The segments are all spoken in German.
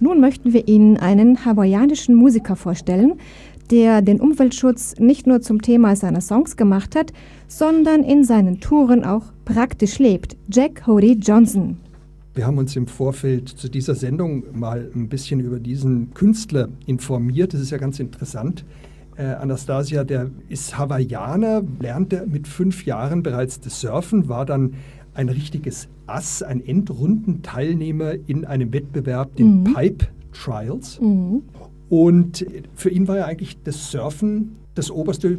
Nun möchten wir Ihnen einen hawaiianischen Musiker vorstellen, der den Umweltschutz nicht nur zum Thema seiner Songs gemacht hat, sondern in seinen Touren auch praktisch lebt. Jack Hody Johnson. Wir haben uns im Vorfeld zu dieser Sendung mal ein bisschen über diesen Künstler informiert. Das ist ja ganz interessant. Äh, Anastasia, der ist Hawaiianer, lernte mit fünf Jahren bereits das Surfen, war dann ein richtiges Ass, ein Endrundenteilnehmer in einem Wettbewerb, den mhm. Pipe Trials. Mhm. Und für ihn war ja eigentlich das Surfen das Oberste,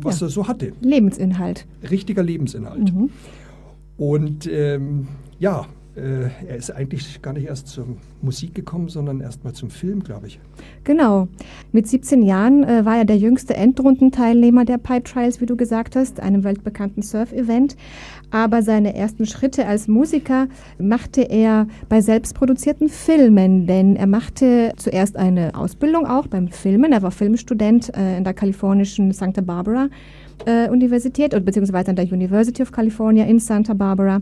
was ja. er so hatte. Lebensinhalt. Richtiger Lebensinhalt. Mhm. Und ähm, ja, äh, er ist eigentlich gar nicht erst zur Musik gekommen, sondern erst mal zum Film, glaube ich. Genau. Mit 17 Jahren äh, war er der jüngste Endrundenteilnehmer der Pipe Trials, wie du gesagt hast, einem weltbekannten Surf-Event. Aber seine ersten Schritte als Musiker machte er bei selbstproduzierten Filmen, denn er machte zuerst eine Ausbildung auch beim Filmen. Er war Filmstudent äh, in der kalifornischen Santa Barbara. Äh, Universität, beziehungsweise an der University of California in Santa Barbara.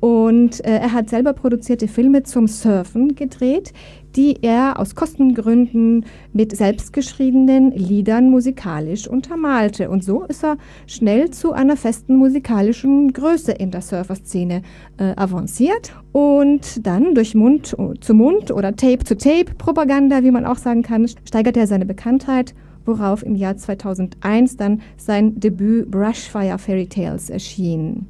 Und äh, er hat selber produzierte Filme zum Surfen gedreht, die er aus Kostengründen mit selbstgeschriebenen Liedern musikalisch untermalte. Und so ist er schnell zu einer festen musikalischen Größe in der Surferszene äh, avanciert und dann durch Mund zu Mund oder Tape zu Tape Propaganda, wie man auch sagen kann, steigerte er seine Bekanntheit worauf im Jahr 2001 dann sein Debüt Brushfire Fairy Tales erschien.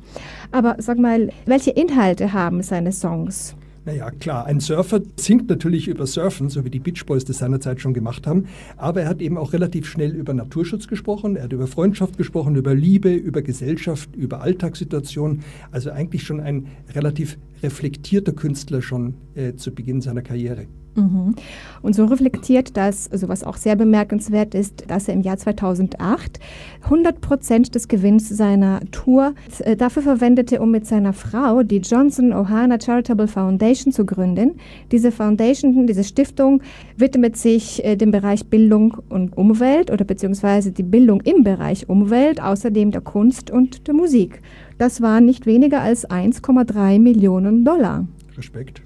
Aber sag mal, welche Inhalte haben seine Songs? Naja, klar, ein Surfer singt natürlich über Surfen, so wie die Beach Boys das seinerzeit schon gemacht haben, aber er hat eben auch relativ schnell über Naturschutz gesprochen, er hat über Freundschaft gesprochen, über Liebe, über Gesellschaft, über Alltagssituationen, also eigentlich schon ein relativ reflektierter Künstler schon äh, zu Beginn seiner Karriere. Mhm. Und so reflektiert das, also was auch sehr bemerkenswert ist, dass er im Jahr 2008 100 Prozent des Gewinns seiner Tour äh, dafür verwendete, um mit seiner Frau die Johnson Ohana Charitable Foundation zu gründen. Diese Foundation, diese Stiftung widmet sich äh, dem Bereich Bildung und Umwelt oder beziehungsweise die Bildung im Bereich Umwelt, außerdem der Kunst und der Musik. Das waren nicht weniger als 1,3 Millionen Dollar. Respekt.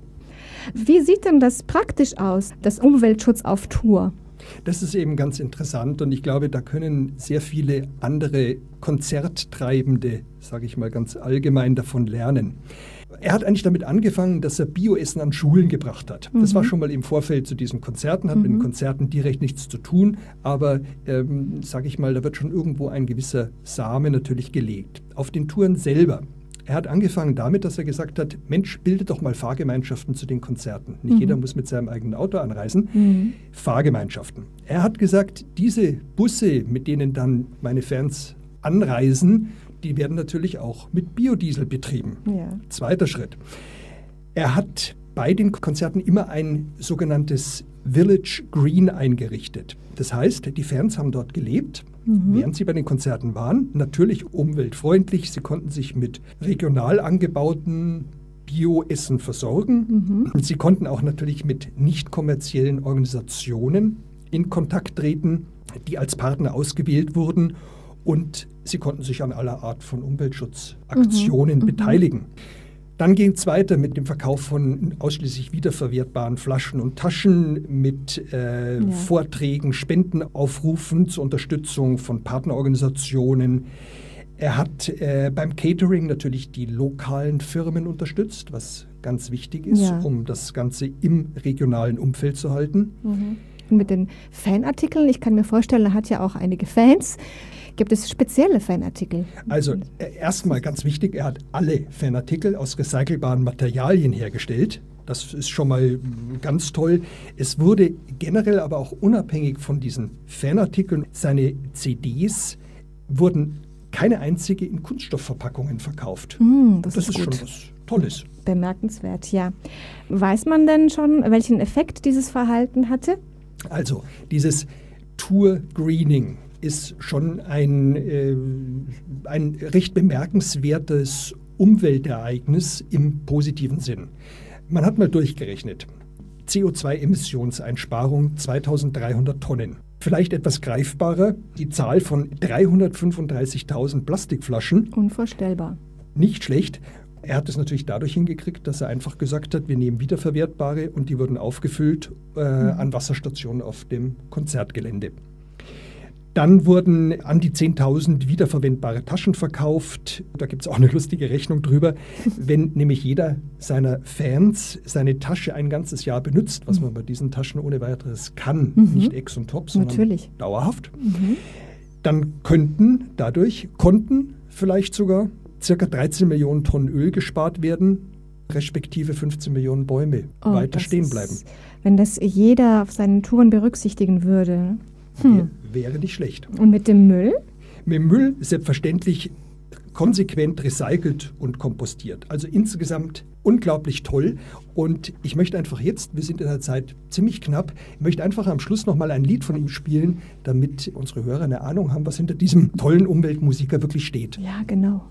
Wie sieht denn das praktisch aus, das Umweltschutz auf Tour? Das ist eben ganz interessant und ich glaube, da können sehr viele andere Konzerttreibende, sage ich mal ganz allgemein, davon lernen. Er hat eigentlich damit angefangen, dass er Bioessen an Schulen gebracht hat. Mhm. Das war schon mal im Vorfeld zu diesen Konzerten, hat mhm. mit den Konzerten direkt nichts zu tun, aber ähm, sage ich mal, da wird schon irgendwo ein gewisser Same natürlich gelegt. Auf den Touren selber er hat angefangen damit, dass er gesagt hat, Mensch, bildet doch mal Fahrgemeinschaften zu den Konzerten. Nicht mhm. jeder muss mit seinem eigenen Auto anreisen. Mhm. Fahrgemeinschaften. Er hat gesagt, diese Busse, mit denen dann meine Fans anreisen, die werden natürlich auch mit Biodiesel betrieben. Ja. Zweiter Schritt. Er hat bei den Konzerten immer ein sogenanntes Village Green eingerichtet. Das heißt, die Fans haben dort gelebt mhm. während sie bei den Konzerten waren. Natürlich umweltfreundlich. Sie konnten sich mit regional angebauten Bioessen versorgen. Mhm. Sie konnten auch natürlich mit nicht kommerziellen Organisationen in Kontakt treten, die als Partner ausgewählt wurden. Und sie konnten sich an aller Art von Umweltschutzaktionen mhm. beteiligen. Dann ging es weiter mit dem Verkauf von ausschließlich wiederverwertbaren Flaschen und Taschen, mit äh, ja. Vorträgen, Spendenaufrufen zur Unterstützung von Partnerorganisationen. Er hat äh, beim Catering natürlich die lokalen Firmen unterstützt, was ganz wichtig ist, ja. um das Ganze im regionalen Umfeld zu halten. Mhm. Und mit den Fanartikeln, ich kann mir vorstellen, er hat ja auch einige Fans. Gibt es spezielle Fanartikel? Also äh, erstmal ganz wichtig, er hat alle Fanartikel aus recycelbaren Materialien hergestellt. Das ist schon mal ganz toll. Es wurde generell aber auch unabhängig von diesen Fanartikeln, seine CDs wurden keine einzige in Kunststoffverpackungen verkauft. Mm, das, das, ist, ist schon was Tolles. Bemerkenswert, ja. Weiß man denn schon, welchen Effekt dieses Verhalten hatte? Also, dieses Tour Greening ist schon ein, äh, ein recht bemerkenswertes Umweltereignis im positiven Sinn. Man hat mal durchgerechnet. CO2-Emissionseinsparung 2300 Tonnen. Vielleicht etwas greifbarer, die Zahl von 335.000 Plastikflaschen. Unvorstellbar. Nicht schlecht. Er hat es natürlich dadurch hingekriegt, dass er einfach gesagt hat, wir nehmen wiederverwertbare und die wurden aufgefüllt äh, mhm. an Wasserstationen auf dem Konzertgelände. Dann wurden an die 10.000 wiederverwendbare Taschen verkauft. Da gibt es auch eine lustige Rechnung drüber. Wenn nämlich jeder seiner Fans seine Tasche ein ganzes Jahr benutzt, was man bei diesen Taschen ohne weiteres kann, mhm. nicht ex und top, sondern Natürlich. dauerhaft, mhm. dann könnten dadurch, konnten vielleicht sogar circa 13 Millionen Tonnen Öl gespart werden, respektive 15 Millionen Bäume oh, weiter stehen bleiben. Ist, wenn das jeder auf seinen Touren berücksichtigen würde. Hm. Wäre nicht schlecht. Und mit dem Müll? Mit dem Müll selbstverständlich konsequent recycelt und kompostiert. Also insgesamt unglaublich toll. Und ich möchte einfach jetzt, wir sind in der Zeit ziemlich knapp, ich möchte einfach am Schluss nochmal ein Lied von ihm spielen, damit unsere Hörer eine Ahnung haben, was hinter diesem tollen Umweltmusiker wirklich steht. Ja, genau.